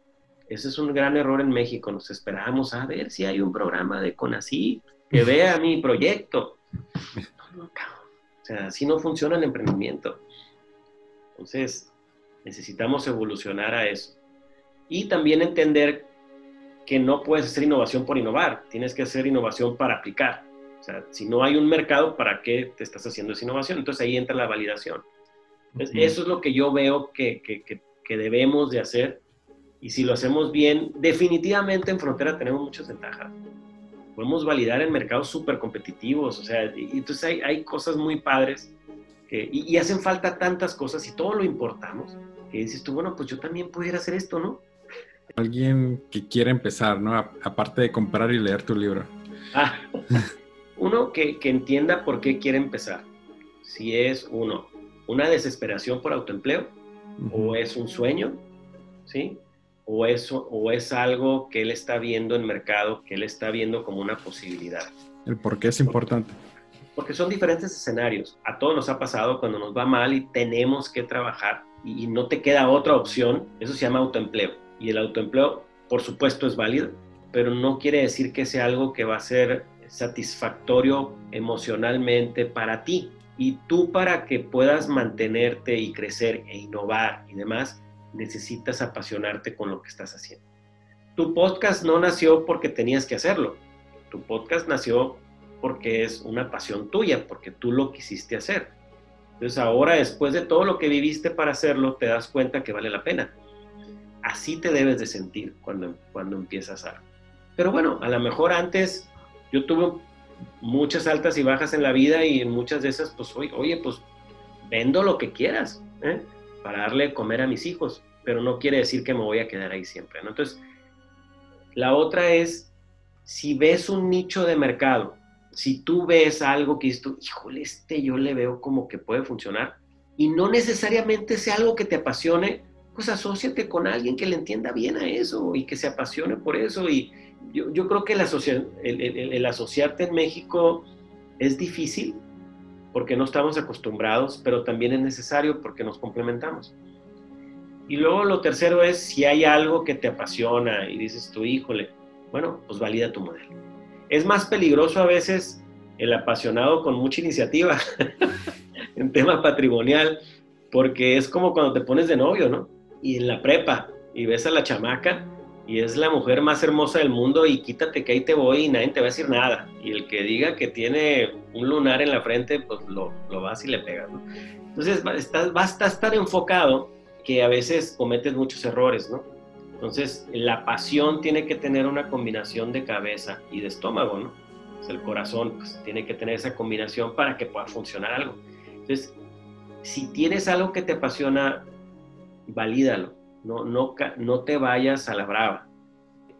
Ese es un gran error en México. Nos esperamos a ver si hay un programa de CONACYT que vea mi proyecto. No, no, o sea, así no funciona el emprendimiento. Entonces, necesitamos evolucionar a eso. Y también entender que no puedes hacer innovación por innovar, tienes que hacer innovación para aplicar. O sea, si no hay un mercado, ¿para qué te estás haciendo esa innovación? Entonces ahí entra la validación. Entonces, Eso es lo que yo veo que, que, que debemos de hacer y si lo hacemos bien, definitivamente en frontera tenemos muchas ventajas. Podemos validar en mercados súper competitivos, o sea, y, entonces hay, hay, cosas muy padres que, y, hacen falta tantas cosas y todo lo importamos, que dices tú, bueno, pues yo también pudiera hacer esto, ¿no? Alguien que quiera empezar, ¿no? aparte de comprar y leer tu libro. Ah, uno que, que entienda por qué quiere empezar. Si es uno, una desesperación por autoempleo, o es un sueño, ¿sí? o, eso, o es algo que él está viendo en mercado, que él está viendo como una posibilidad. ¿El por qué es importante? Porque son diferentes escenarios. A todos nos ha pasado cuando nos va mal y tenemos que trabajar y, no te queda otra opción. Eso se llama autoempleo. Y el autoempleo, por supuesto, es válido, pero no quiere decir que sea algo que va a ser satisfactorio emocionalmente para ti. Y tú para que puedas mantenerte y crecer e innovar y demás, necesitas apasionarte con lo que estás haciendo. Tu podcast no nació porque tenías que hacerlo. Tu podcast nació porque es una pasión tuya, porque tú lo quisiste hacer. Entonces ahora, después de todo lo que viviste para hacerlo, te das cuenta que vale la pena. Así te debes de sentir cuando, cuando empiezas a... Pero bueno, a lo mejor antes yo tuve muchas altas y bajas en la vida y muchas de esas, pues, oye, pues vendo lo que quieras. ¿eh? para darle comer a mis hijos, pero no quiere decir que me voy a quedar ahí siempre. Entonces, la otra es, si ves un nicho de mercado, si tú ves algo que dices, híjole, este yo le veo como que puede funcionar, y no necesariamente sea algo que te apasione, pues asóciate con alguien que le entienda bien a eso y que se apasione por eso. Y yo, yo creo que el, el, el asociarte en México es difícil, porque no estamos acostumbrados, pero también es necesario porque nos complementamos. Y luego lo tercero es si hay algo que te apasiona y dices tú, híjole, bueno, pues valida tu modelo. Es más peligroso a veces el apasionado con mucha iniciativa en tema patrimonial, porque es como cuando te pones de novio, ¿no? Y en la prepa y ves a la chamaca y es la mujer más hermosa del mundo y quítate que ahí te voy y nadie te va a decir nada. Y el que diga que tiene un lunar en la frente, pues lo, lo vas y le pegas. ¿no? Entonces basta estar enfocado que a veces cometes muchos errores, ¿no? Entonces la pasión tiene que tener una combinación de cabeza y de estómago, ¿no? El corazón pues, tiene que tener esa combinación para que pueda funcionar algo. Entonces, si tienes algo que te apasiona, valídalo no, no, no te vayas a la brava.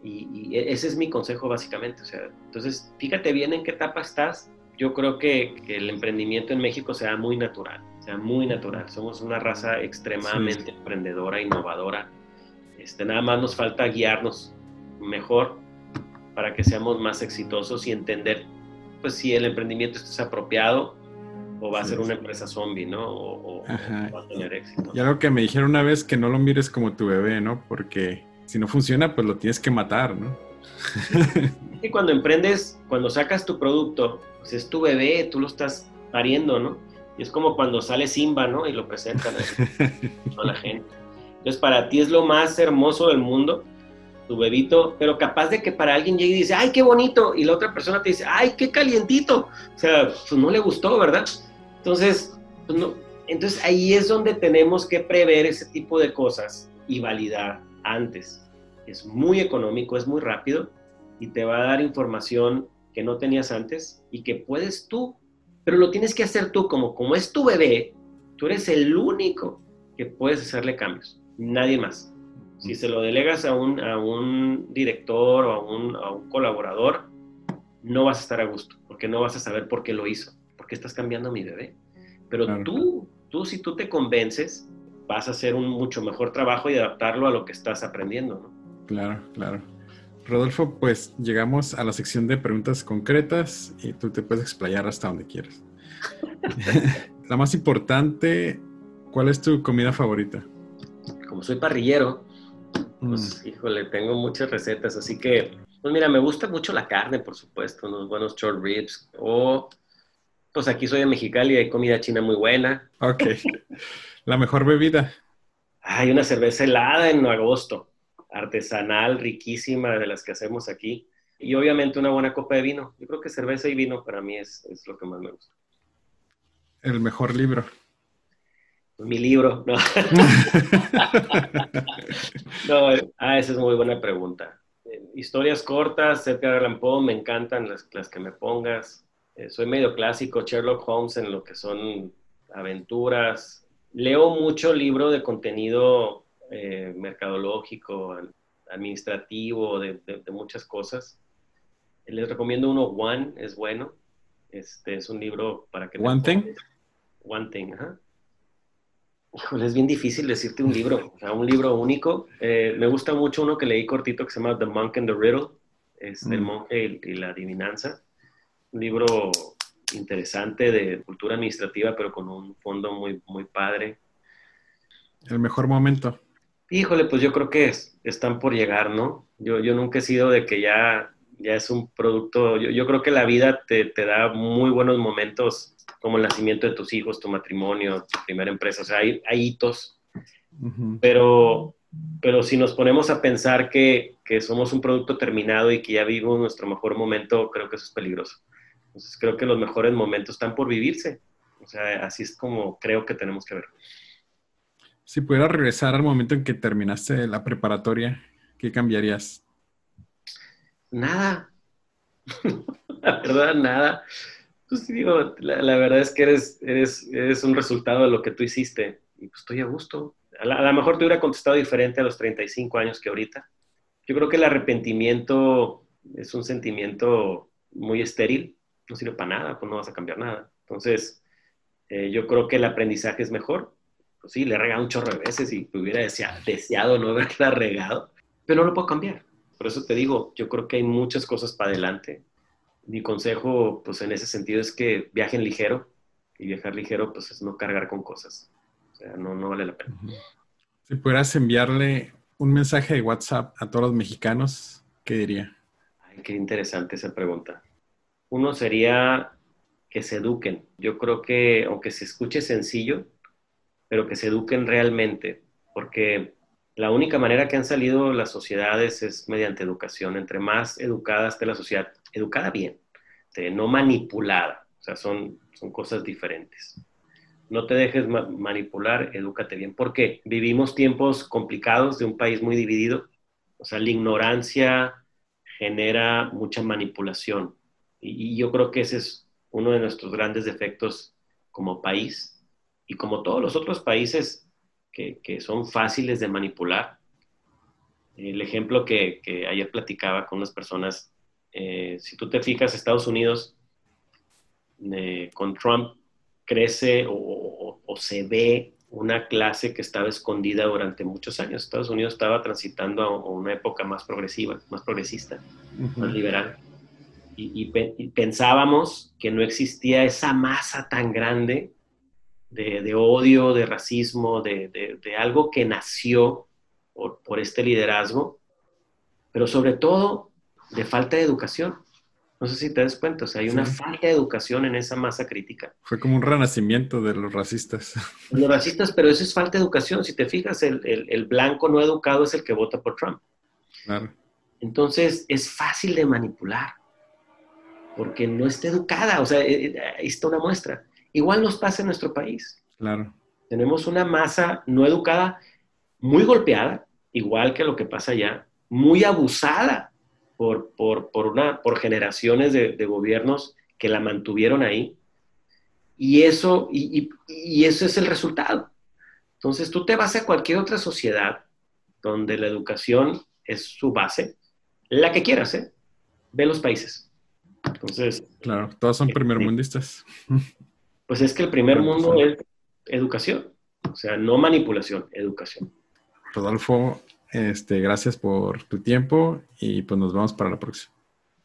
Y, e, ese es mi consejo básicamente. O sea, entonces, fíjate bien en qué etapa estás. Yo creo que, el emprendimiento en México sea muy natural, sea muy natural. Somos una raza extremadamente emprendedora, innovadora. Este, nada más nos falta guiarnos mejor para que seamos más exitosos y entender pues si el emprendimiento es apropiado o va a ser una empresa zombie, ¿no? O, va a tener éxito. Y algo que me dijeron una vez que no lo mires como tu bebé, ¿no? Porque si no funciona, pues lo tienes que matar, ¿no? y cuando emprendes, cuando sacas tu producto, pues es tu bebé, tú lo estás pariendo, ¿no? Y es como cuando sale Simba, ¿no? Y lo presentan a la gente. Entonces, para ti es lo más hermoso del mundo, tu bebito, pero capaz de que para alguien llegue y dice, ay, qué bonito, y la otra persona te dice, ay, qué calientito. O sea, pues no le gustó, ¿verdad? Entonces, pues no, entonces ahí es donde tenemos que prever ese tipo de cosas y validar antes. Es muy económico, es muy rápido y te va a dar información que no tenías antes y que puedes tú, pero lo tienes que hacer tú como, como es tu bebé, tú eres el único que puedes hacerle cambios, nadie más. Si se lo delegas a un, a un director o a un, a un colaborador, no vas a estar a gusto, porque no vas a saber por qué lo hizo estás cambiando a mi bebé? Pero tú, tú si tú te convences, vas a hacer un mucho mejor trabajo y adaptarlo a lo que estás aprendiendo, ¿no? Claro, claro. Rodolfo, pues llegamos a la sección de preguntas concretas y tú te puedes explayar hasta donde quieras. la más importante, ¿cuál es tu comida favorita? Como soy parrillero, pues mm. híjole, tengo muchas recetas, así que, pues mira, me gusta mucho la carne, por supuesto, unos buenos short ribs o pues aquí soy de Mexicali y hay comida china muy buena. Ok. ¿La mejor bebida? Hay una cerveza helada en agosto, artesanal, riquísima, de las que hacemos aquí. Y obviamente una buena copa de vino. Yo creo que cerveza y vino para mí es, lo que más me gusta. ¿El mejor libro? Mi libro, no. no, ah, esa es muy buena pregunta. Eh, historias cortas, Edgar Allan Poe, me encantan las, las que me pongas. Eh, soy medio clásico, Sherlock Holmes en lo que son aventuras. Leo mucho libro de contenido eh, mercadológico, administrativo, de, muchas cosas. Les recomiendo uno, One, es bueno. Este es un libro para que... One Thing. One Thing, ajá. Híjole, es bien difícil decirte un libro, o sea, un libro único. Eh, me gusta mucho uno que leí cortito que se llama The Monk and the Riddle, es El mm. monje y, la adivinanza. Un libro interesante de cultura administrativa, pero con un fondo muy, muy padre. El mejor momento. Híjole, pues yo creo que están por llegar, ¿no? Yo, yo nunca he sido de que ya, ya es un producto, yo, yo creo que la vida te, te da muy buenos momentos como el nacimiento de tus hijos, tu matrimonio, tu primera empresa, o sea, hay, hitos, pero, pero si nos ponemos a pensar que, que, somos un producto terminado y que ya vivimos nuestro mejor momento, creo que eso es peligroso. Entonces creo que los mejores momentos están por vivirse. O sea, así es como creo que tenemos que ver. Si pudieras regresar al momento en que terminaste la preparatoria, ¿qué cambiarías? Nada. la verdad, nada. Pues digo, la, verdad es que eres, eres, eres, un resultado de lo que tú hiciste y pues estoy a gusto. A, lo mejor te hubiera contestado diferente a los 35 años que ahorita. Yo creo que el arrepentimiento es un sentimiento muy estéril, no sirve para nada, pues no vas a cambiar nada. Entonces, eh, yo creo que el aprendizaje es mejor. Pues sí, le he regado un chorro de veces y hubiera deseado, deseado no haberla regado, pero no lo puedo cambiar. Por eso te digo, yo creo que hay muchas cosas para adelante mi consejo, pues en ese sentido es que viajen ligero y viajar ligero, pues es no cargar con cosas. O sea, no, no vale la pena. Si pudieras enviarle un mensaje de WhatsApp a todos los mexicanos, ¿qué diría? Ay, qué interesante esa pregunta. Uno sería que se eduquen. Yo creo que, aunque se escuche sencillo, pero que se eduquen realmente, porque la única manera que han salido las sociedades es mediante educación. Entre más educada esté la sociedad, educada bien, este, no manipulada. O sea, son, son cosas diferentes. No te dejes manipular, edúcate bien. Porque vivimos tiempos complicados de un país muy dividido. O sea, la ignorancia genera mucha manipulación. Y, y yo creo que ese es uno de nuestros grandes defectos como país. Y como todos los otros países que, que son fáciles de manipular. El ejemplo que, que ayer platicaba con unas personas eh, si tú te fijas, Estados Unidos eh, con Trump crece o, se ve una clase que estaba escondida durante muchos años. Estados Unidos estaba transitando a una época más progresiva, más progresista, más liberal. Y, pensábamos que no existía esa masa tan grande de, odio, de racismo, de, algo que nació por, por este liderazgo, pero sobre todo de falta de educación. No sé si te das cuenta, o sea, hay una falta de educación en esa masa crítica. Fue como un renacimiento de los racistas. Los racistas, pero eso es falta de educación. Si te fijas, el, blanco no educado es el que vota por Trump. Claro. Entonces, es fácil de manipular, porque no está educada, o sea, eh, eh, ahí está una muestra. Igual nos pasa en nuestro país. Claro. Tenemos una masa no educada, muy golpeada, igual que lo que pasa allá, muy abusada por, por, por, una, por generaciones de, de, gobiernos que la mantuvieron ahí. Y eso, y, y, eso es el resultado. Entonces tú te vas a cualquier otra sociedad donde la educación es su base, la que quieras, ¿eh? Ve los países. Entonces. Claro, todos son primermundistas. Pues es que el primer mundo es educación. O sea, no manipulación, educación. Rodolfo, este, gracias por tu tiempo y pues nos vemos para la próxima.